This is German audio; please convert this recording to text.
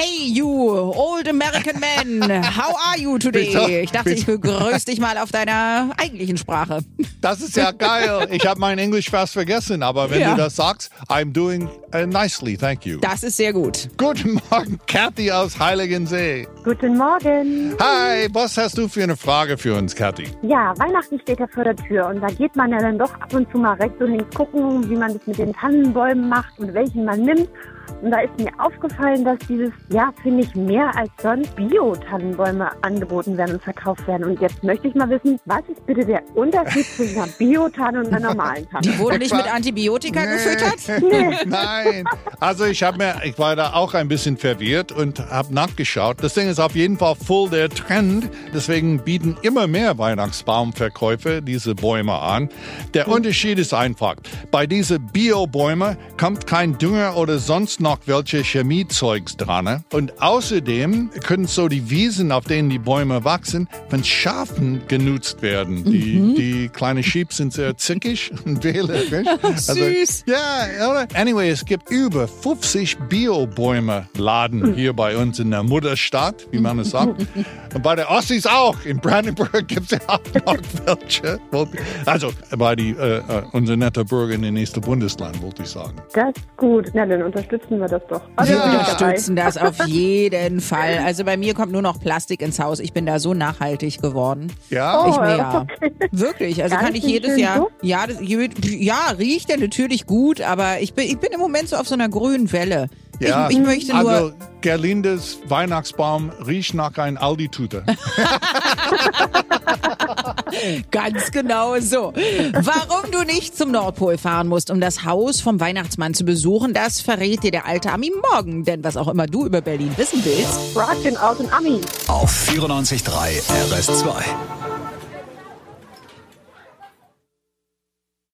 Hey you, old American man, how are you today? Ich dachte, ich begrüße dich mal auf deiner eigentlichen Sprache. Das ist ja geil. Ich habe mein Englisch fast vergessen, aber wenn Ja. du das sagst, I'm doing uh, nicely, thank you. Das ist sehr gut. Guten Morgen, Kathy aus Heiligensee. Guten Morgen. Hi, was hast du für eine Frage für uns, Kathy? Ja, Weihnachten steht ja vor der Tür und da geht man ja dann doch ab und zu mal rechts und links gucken, wie man das mit den Tannenbäumen macht und welchen man nimmt. Und da ist mir aufgefallen, dass dieses Jahr, finde ich, mehr als sonst Bio-Tannenbäume angeboten werden und verkauft werden. Und jetzt möchte ich mal wissen, was ist bitte der Unterschied zwischen einer Bio-Tanne und einer normalen Tanne? Die wurden nicht mit Antibiotika gefüttert? Nein. Also ich habe mir, ich war da auch ein bisschen verwirrt und habe nachgeschaut. Das Ding ist auf jeden Fall voll der Trend. Deswegen bieten immer mehr Weihnachtsbaumverkäufe diese Bäume an. Der Unterschied ist einfach. Bei diesen Bio-Bäumen kommt kein Dünger oder sonst noch welche Chemiezeugs dran. Und außerdem können so die Wiesen, auf denen die Bäume wachsen, von Schafen genutzt werden. Die, die kleinen Sheep sind sehr zickig und wählerisch. Süß. Ja, oder? Anyway, es gibt über 50 Bio-Bäume-Laden hier bei uns in der Mutterstadt, wie man es sagt. Und bei der Ossis auch. In Brandenburg gibt es ja auch noch welche. Also bei die, äh, äh, unser netter Bürger in den nächsten Bundesland, wollte ich sagen. Das ist gut. Na, dann unterstützen wir das doch. Also Wir unterstützen das auf jeden Fall. Also bei mir kommt nur noch Plastik ins Haus. Ich bin da so nachhaltig geworden. Ja? Oh, Ich mir ja. okay. Wirklich. Also Ganz kann ich jedes Jahr. Duft. Ja, das, ja, riecht er natürlich gut, aber ich bin, ich bin im Moment so auf so einer grünen Welle. Ja, Ich, ich möchte nur. also Gerlindes Weihnachtsbaum riecht nach ein Aldi-Tute. Ganz genau so. Warum du nicht zum Nordpol fahren musst, um das Haus vom Weihnachtsmann zu besuchen, das verrät dir der alte Ami morgen. Denn was auch immer du über Berlin wissen willst, Frag den alten Ami. Auf 94.3 RS2.